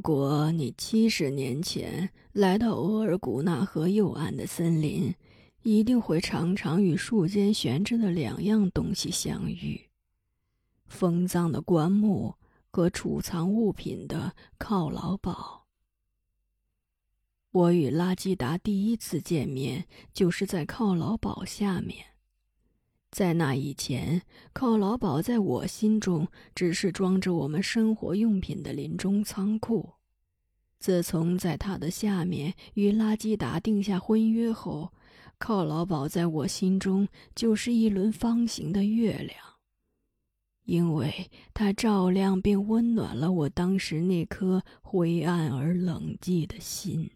如果你七十年前来到额尔古纳河右岸的森林，一定会常常与树间悬着的两样东西相遇：封葬的棺木和储藏物品的犒劳堡。我与拉基达第一次见面，就是在犒劳堡下面。在那以前，犒劳堡在我心中只是装着我们生活用品的临终仓库。自从在它的下面与拉基达定下婚约后，犒劳堡在我心中就是一轮方形的月亮，因为它照亮并温暖了我当时那颗灰暗而冷寂的心。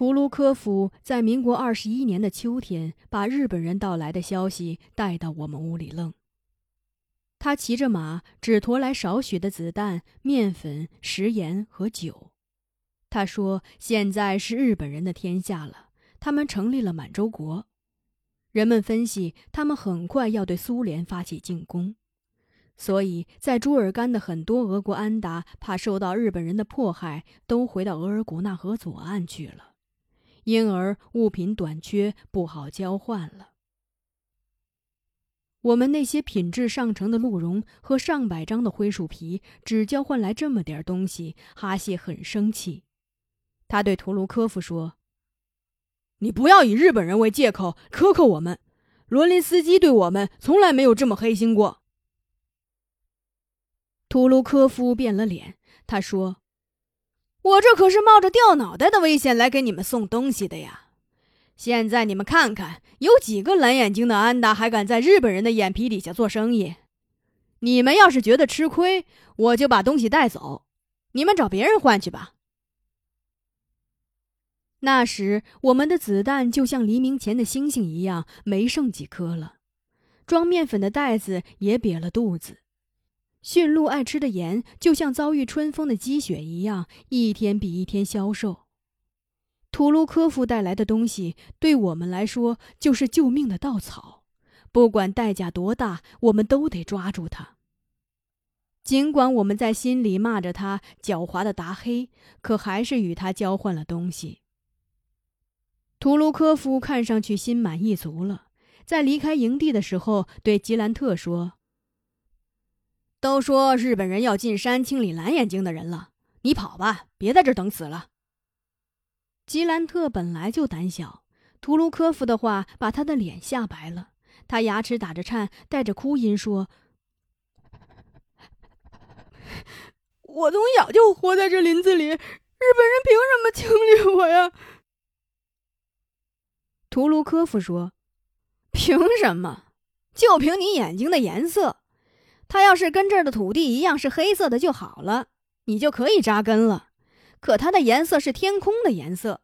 图卢科夫在民国二十一年的秋天，把日本人到来的消息带到我们屋里愣。他骑着马，只驮来少许的子弹、面粉、食盐和酒。他说：“现在是日本人的天下了，他们成立了满洲国。人们分析，他们很快要对苏联发起进攻，所以在朱尔干的很多俄国安达怕受到日本人的迫害，都回到额尔古纳河左岸去了。”因而物品短缺，不好交换了。我们那些品质上乘的鹿茸和上百张的灰树皮，只交换来这么点东西，哈谢很生气。他对图卢科夫说：“你不要以日本人为借口苛刻我们，罗林斯基对我们从来没有这么黑心过。”图卢科夫变了脸，他说。我这可是冒着掉脑袋的危险来给你们送东西的呀！现在你们看看，有几个蓝眼睛的安达还敢在日本人的眼皮底下做生意？你们要是觉得吃亏，我就把东西带走，你们找别人换去吧。那时我们的子弹就像黎明前的星星一样，没剩几颗了，装面粉的袋子也瘪了肚子。驯鹿爱吃的盐，就像遭遇春风的积雪一样，一天比一天消瘦。图卢科夫带来的东西，对我们来说就是救命的稻草，不管代价多大，我们都得抓住它。尽管我们在心里骂着他狡猾的达黑，可还是与他交换了东西。图卢科夫看上去心满意足了，在离开营地的时候，对吉兰特说。都说日本人要进山清理蓝眼睛的人了，你跑吧，别在这等死了。吉兰特本来就胆小，图卢科夫的话把他的脸吓白了，他牙齿打着颤，带着哭音说：“我从小就活在这林子里，日本人凭什么清理我呀？”图卢科夫说：“凭什么？就凭你眼睛的颜色。”他要是跟这儿的土地一样是黑色的就好了，你就可以扎根了。可它的颜色是天空的颜色，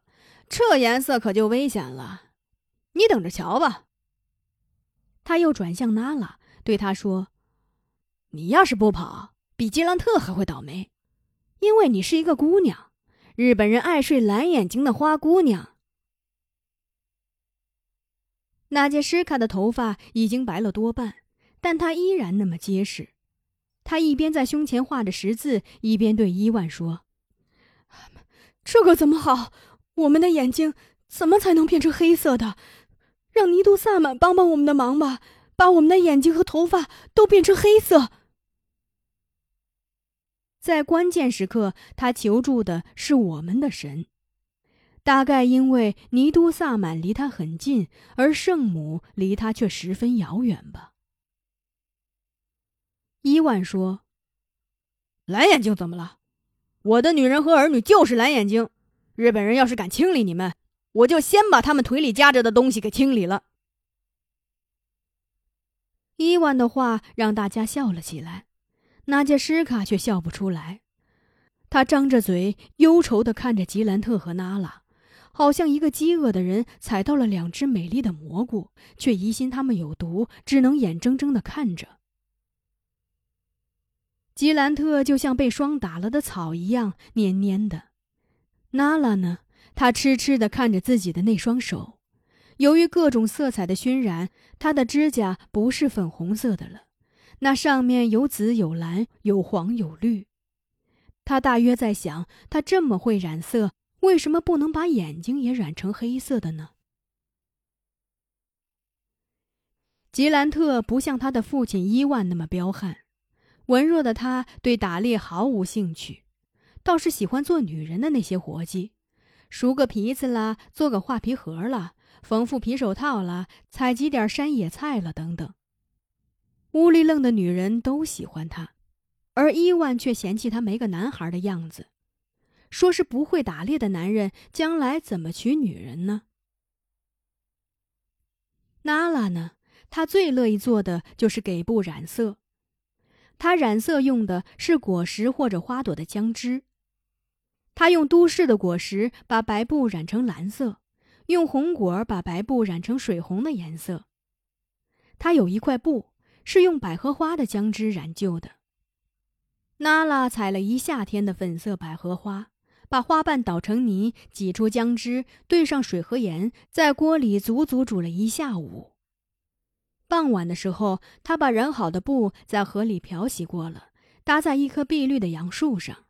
这颜色可就危险了。你等着瞧吧。他又转向娜拉，对他说：“你要是不跑，比吉兰特还会倒霉，因为你是一个姑娘。日本人爱睡蓝眼睛的花姑娘。”娜杰什卡的头发已经白了多半。但他依然那么结实。他一边在胸前画着十字，一边对伊万说：“这可怎么好？我们的眼睛怎么才能变成黑色的？让尼都萨满帮帮我们的忙吧，把我们的眼睛和头发都变成黑色。”在关键时刻，他求助的是我们的神。大概因为尼都萨满离他很近，而圣母离他却十分遥远吧。伊万说：“蓝眼睛怎么了？我的女人和儿女就是蓝眼睛。日本人要是敢清理你们，我就先把他们腿里夹着的东西给清理了。”伊万的话让大家笑了起来，那杰什卡却笑不出来。他张着嘴，忧愁地看着吉兰特和娜拉，好像一个饥饿的人踩到了两只美丽的蘑菇，却疑心它们有毒，只能眼睁睁地看着。吉兰特就像被霜打了的草一样黏黏的，娜拉呢？她痴痴地看着自己的那双手，由于各种色彩的熏染，她的指甲不是粉红色的了，那上面有紫有蓝有黄有绿。她大约在想：她这么会染色，为什么不能把眼睛也染成黑色的呢？吉兰特不像他的父亲伊万那么彪悍。文弱的他对打猎毫无兴趣，倒是喜欢做女人的那些活计，熟个皮子啦，做个画皮盒啦，缝副皮手套啦，采集点山野菜了等等。屋里愣的女人都喜欢他，而伊万却嫌弃他没个男孩的样子，说是不会打猎的男人将来怎么娶女人呢？娜拉呢？她最乐意做的就是给布染色。他染色用的是果实或者花朵的浆汁。他用都市的果实把白布染成蓝色，用红果把白布染成水红的颜色。他有一块布是用百合花的浆汁染就的。娜拉采了一夏天的粉色百合花，把花瓣捣成泥，挤出浆汁，兑上水和盐，在锅里足足煮了一下午。傍晚的时候，他把染好的布在河里漂洗过了，搭在一棵碧绿的杨树上。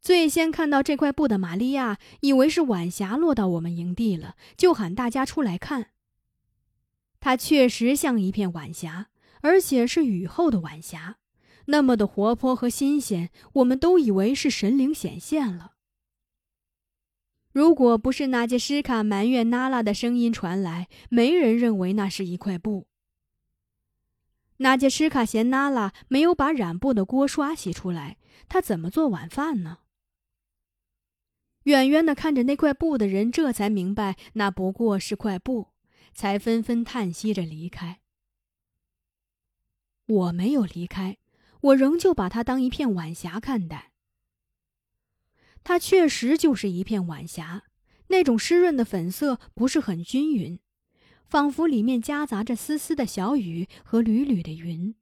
最先看到这块布的玛利亚以为是晚霞落到我们营地了，就喊大家出来看。它确实像一片晚霞，而且是雨后的晚霞，那么的活泼和新鲜，我们都以为是神灵显现了。如果不是那杰什卡埋怨娜拉的声音传来，没人认为那是一块布。那杰什卡嫌娜拉没有把染布的锅刷洗出来，他怎么做晚饭呢？远远的看着那块布的人，这才明白那不过是块布，才纷纷叹息着离开。我没有离开，我仍旧把它当一片晚霞看待。它确实就是一片晚霞，那种湿润的粉色不是很均匀，仿佛里面夹杂着丝丝的小雨和缕缕的云。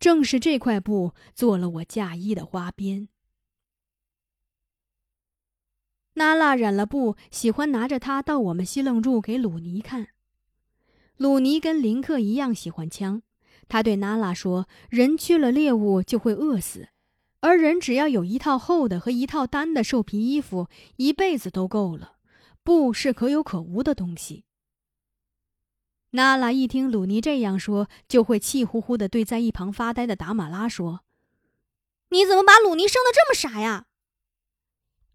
正是这块布做了我嫁衣的花边。娜拉染了布，喜欢拿着它到我们西楞柱给鲁尼看。鲁尼跟林克一样喜欢枪，他对娜拉说：“人去了猎物就会饿死。”而人只要有一套厚的和一套单的兽皮衣服，一辈子都够了。布是可有可无的东西。娜拉一听鲁尼这样说，就会气呼呼的对在一旁发呆的达玛拉说：“你怎么把鲁尼生的这么傻呀？”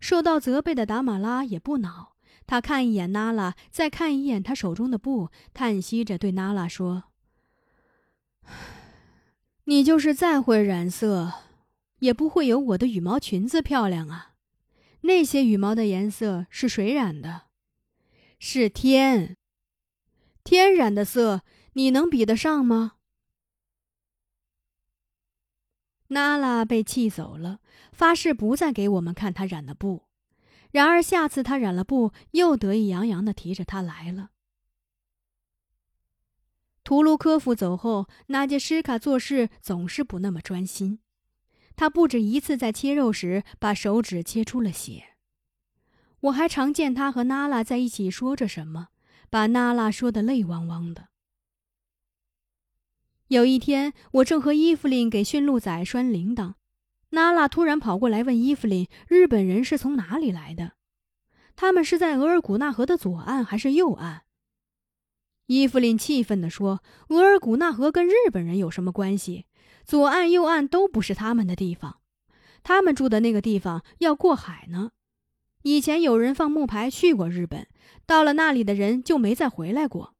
受到责备的达玛拉也不恼，他看一眼娜拉，再看一眼他手中的布，叹息着对娜拉说：“你就是再会染色。”也不会有我的羽毛裙子漂亮啊！那些羽毛的颜色是谁染的？是天。天染的色，你能比得上吗？娜拉被气走了，发誓不再给我们看她染的布。然而下次她染了布，又得意洋洋的提着它来了。图卢科夫走后，纳杰什卡做事总是不那么专心。他不止一次在切肉时把手指切出了血。我还常见他和娜拉在一起说着什么，把娜拉说得泪汪汪的。有一天，我正和伊芙琳给驯鹿仔拴铃铛，娜拉突然跑过来问伊芙琳：“日本人是从哪里来的？他们是在额尔古纳河的左岸还是右岸？”伊芙琳气愤地说：“额尔古纳河跟日本人有什么关系？”左岸、右岸都不是他们的地方，他们住的那个地方要过海呢。以前有人放木牌去过日本，到了那里的人就没再回来过。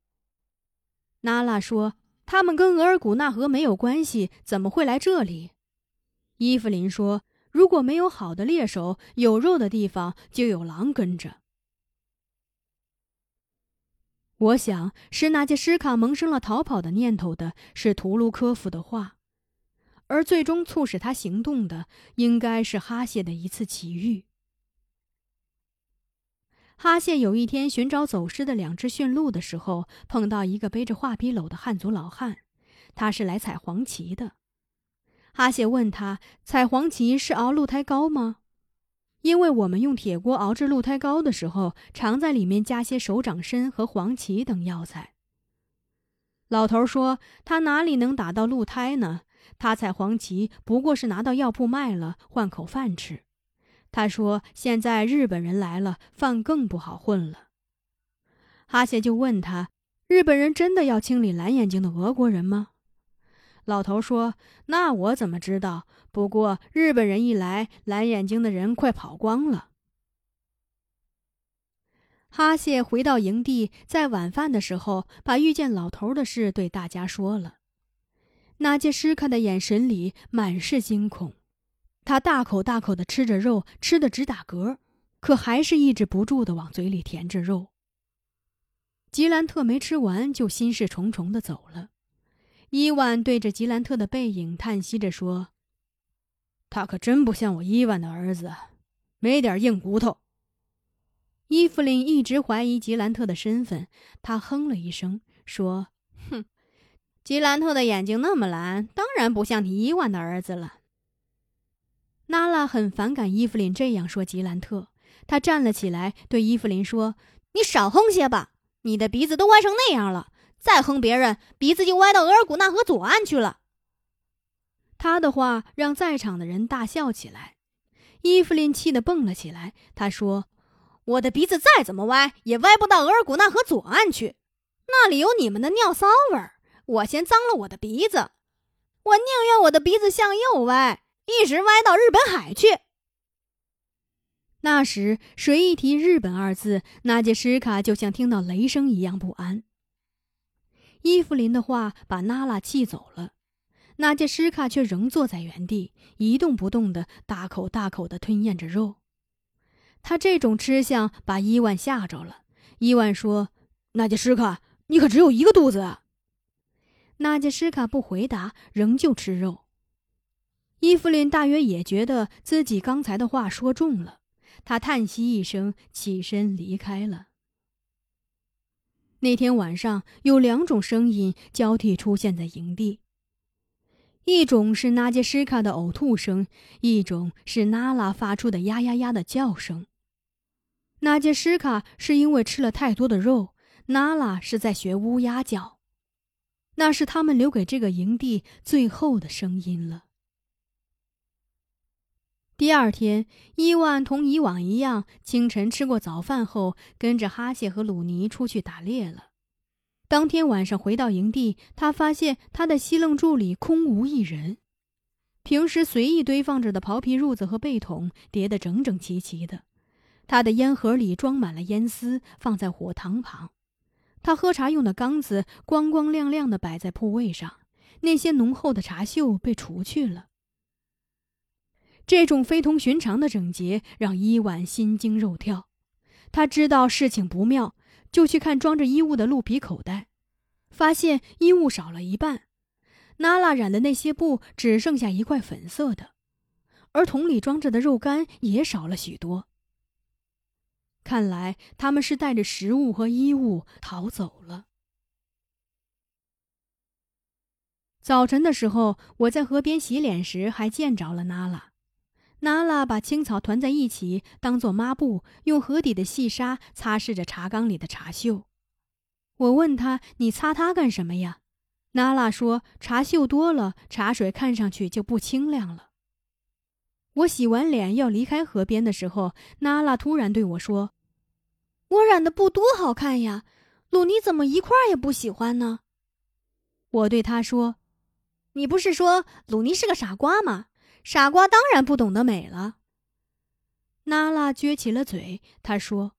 娜拉说：“他们跟额尔古纳河没有关系，怎么会来这里？”伊芙琳说：“如果没有好的猎手，有肉的地方就有狼跟着。”我想，是那杰什卡萌生了逃跑的念头的，是图卢科夫的话。而最终促使他行动的，应该是哈谢的一次奇遇。哈谢有一天寻找走失的两只驯鹿的时候，碰到一个背着画皮篓的汉族老汉，他是来采黄芪的。哈谢问他：“采黄芪是熬鹿胎膏吗？”因为我们用铁锅熬制鹿胎膏的时候，常在里面加些手掌参和黄芪等药材。老头说：“他哪里能打到鹿胎呢？他采黄芪不过是拿到药铺卖了，换口饭吃。”他说：“现在日本人来了，饭更不好混了。”哈谢就问他：“日本人真的要清理蓝眼睛的俄国人吗？”老头说：“那我怎么知道？不过日本人一来，蓝眼睛的人快跑光了。”哈谢回到营地，在晚饭的时候，把遇见老头的事对大家说了。那杰什卡的眼神里满是惊恐。他大口大口的吃着肉，吃的直打嗝，可还是抑制不住的往嘴里填着肉。吉兰特没吃完，就心事重重的走了。伊万对着吉兰特的背影叹息着说：“他可真不像我伊万的儿子，没点硬骨头。”伊芙琳一直怀疑吉兰特的身份，他哼了一声说：“，吉兰特的眼睛那么蓝，当然不像你伊万的儿子了。”娜拉很反感伊芙琳这样说吉兰特，她站了起来，对伊芙琳说：“你少哼些吧，你的鼻子都歪成那样了，再哼别人鼻子就歪到额尔古纳河左岸去了。”他的话让在场的人大笑起来。伊芙琳气得蹦了起来，她说：“我的鼻子再怎么歪，也歪不到额尔古纳河左岸去，那里有你们的尿骚味儿。我先脏了我的鼻子，我宁愿我的鼻子向右歪。”一直歪到日本海去。那时谁一提“日本”二字，那杰什卡就像听到雷声一样不安。伊芙琳的话把娜拉气走了，那杰什卡却仍坐在原地一动不动的大口大口的吞咽着肉。他这种吃相把伊万吓着了。伊万说：“那杰什卡，你可只有一个肚子啊！”那杰什卡不回答，仍旧吃肉。伊芙琳大约也觉得自己刚才的话说重了，她叹息一声，起身离开了。那天晚上有两种声音交替出现在营地，一种是纳杰什卡的呕吐声，一种是娜拉发出的呀呀呀的叫声。纳杰什卡是因为吃了太多的肉，娜拉是在学乌鸦叫，那是他们留给这个营地最后的声音了。第二天，伊万同以往一样，清晨吃过早饭后，跟着哈谢和鲁尼出去打猎了。当天晚上回到营地，他发现他的西楞柱里空无一人，平时随意堆放着的袍皮褥子和被筒叠得整整齐齐的，他的烟盒里装满了烟丝，放在火塘旁，他喝茶用的缸子光光亮亮的摆在铺位上，那些浓厚的茶锈被除去了。这种非同寻常的整洁让伊万心惊肉跳，他知道事情不妙，就去看装着衣物的鹿皮口袋，发现衣物少了一半，娜拉染的那些布只剩下一块粉色的，而桶里装着的肉干也少了许多。看来他们是带着食物和衣物逃走了。早晨的时候，我在河边洗脸时还见着了娜拉。娜拉把青草团在一起，当做抹布，用河底的细沙擦拭着茶缸里的茶锈。我问他：“你擦它干什么呀？”娜拉说：“茶锈多了，茶水看上去就不清亮了。”我洗完脸要离开河边的时候，娜拉突然对我说：“我染的布多好看呀，鲁尼怎么一块也不喜欢呢？”我对他说：“你不是说鲁尼是个傻瓜吗？”傻瓜当然不懂得美了。娜拉撅起了嘴，她说：“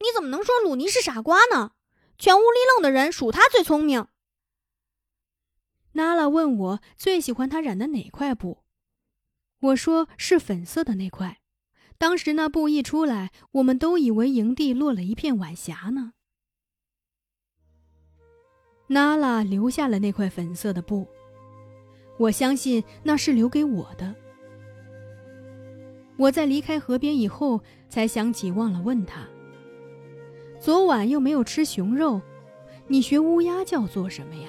你怎么能说鲁尼是傻瓜呢？全屋里愣的人数他最聪明。”娜拉问我最喜欢他染的哪块布，我说是粉色的那块。当时那布一出来，我们都以为营地落了一片晚霞呢。娜拉留下了那块粉色的布。我相信那是留给我的。我在离开河边以后，才想起忘了问他。昨晚又没有吃熊肉，你学乌鸦叫做什么呀？